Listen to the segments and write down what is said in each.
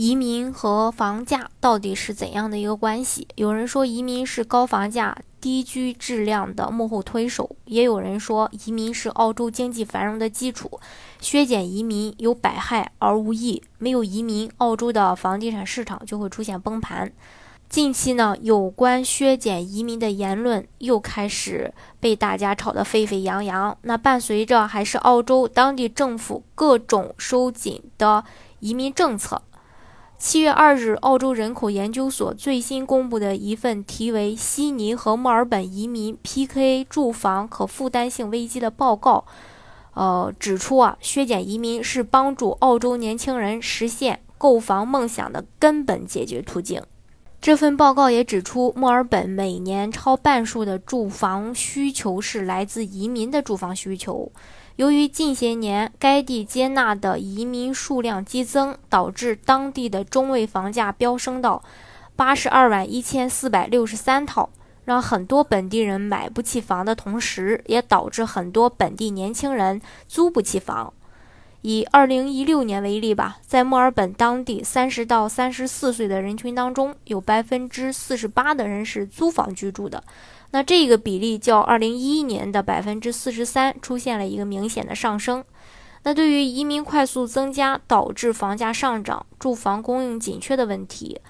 移民和房价到底是怎样的一个关系？有人说移民是高房价、低居质量的幕后推手，也有人说移民是澳洲经济繁荣的基础。削减移民有百害而无益，没有移民，澳洲的房地产市场就会出现崩盘。近期呢，有关削减移民的言论又开始被大家炒得沸沸扬扬。那伴随着还是澳洲当地政府各种收紧的移民政策。七月二日，澳洲人口研究所最新公布的一份题为《悉尼和墨尔本移民 PK 住房可负担性危机》的报告，呃，指出啊，削减移民是帮助澳洲年轻人实现购房梦想的根本解决途径。这份报告也指出，墨尔本每年超半数的住房需求是来自移民的住房需求。由于近些年该地接纳的移民数量激增，导致当地的中位房价飙升到八十二万一千四百六十三套，让很多本地人买不起房的同时，也导致很多本地年轻人租不起房。以二零一六年为例吧，在墨尔本当地三十到三十四岁的人群当中，有百分之四十八的人是租房居住的。那这个比例较二零一一年的百分之四十三出现了一个明显的上升。那对于移民快速增加导致房价上涨、住房供应紧缺的问题，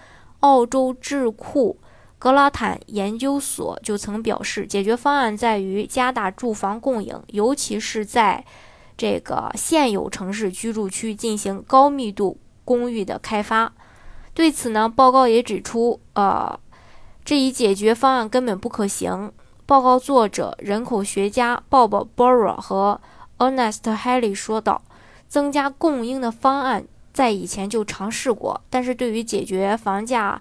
澳洲智库格拉坦研究所就曾表示，解决方案在于加大住房供应，尤其是在这个现有城市居住区进行高密度公寓的开发。对此呢，报告也指出，呃。这一解决方案根本不可行。报告作者、人口学家 Bob Bora 和 Ernest Haley 说道：“增加供应的方案在以前就尝试过，但是对于解决房价，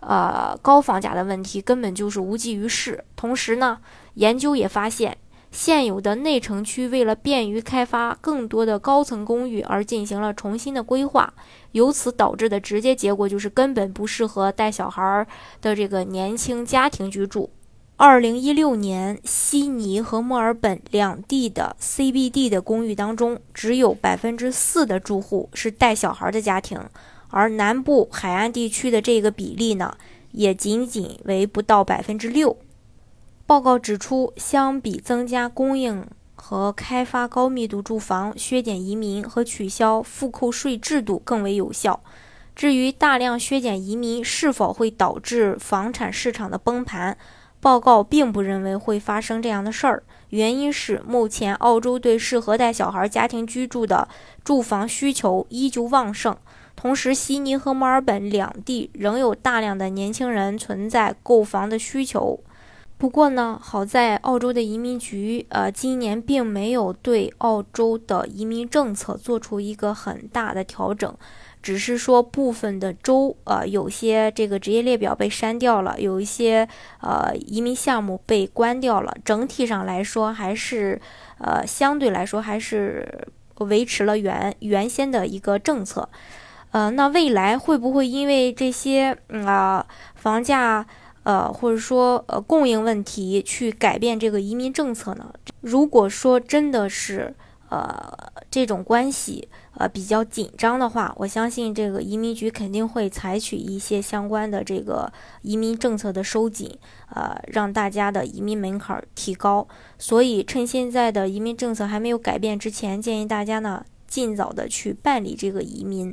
呃高房价的问题，根本就是无济于事。同时呢，研究也发现。”现有的内城区为了便于开发更多的高层公寓而进行了重新的规划，由此导致的直接结果就是根本不适合带小孩的这个年轻家庭居住。二零一六年，悉尼和墨尔本两地的 CBD 的公寓当中，只有百分之四的住户是带小孩的家庭，而南部海岸地区的这个比例呢，也仅仅为不到百分之六。报告指出，相比增加供应和开发高密度住房，削减移民和取消负扣税制度更为有效。至于大量削减移民是否会导致房产市场的崩盘，报告并不认为会发生这样的事儿。原因是目前澳洲对适合带小孩家庭居住的住房需求依旧旺盛，同时悉尼和墨尔本两地仍有大量的年轻人存在购房的需求。不过呢，好在澳洲的移民局，呃，今年并没有对澳洲的移民政策做出一个很大的调整，只是说部分的州，呃，有些这个职业列表被删掉了，有一些呃移民项目被关掉了。整体上来说，还是呃相对来说还是维持了原原先的一个政策。呃，那未来会不会因为这些啊房价？呃，或者说呃供应问题去改变这个移民政策呢？如果说真的是呃这种关系呃比较紧张的话，我相信这个移民局肯定会采取一些相关的这个移民政策的收紧，呃，让大家的移民门槛提高。所以趁现在的移民政策还没有改变之前，建议大家呢尽早的去办理这个移民。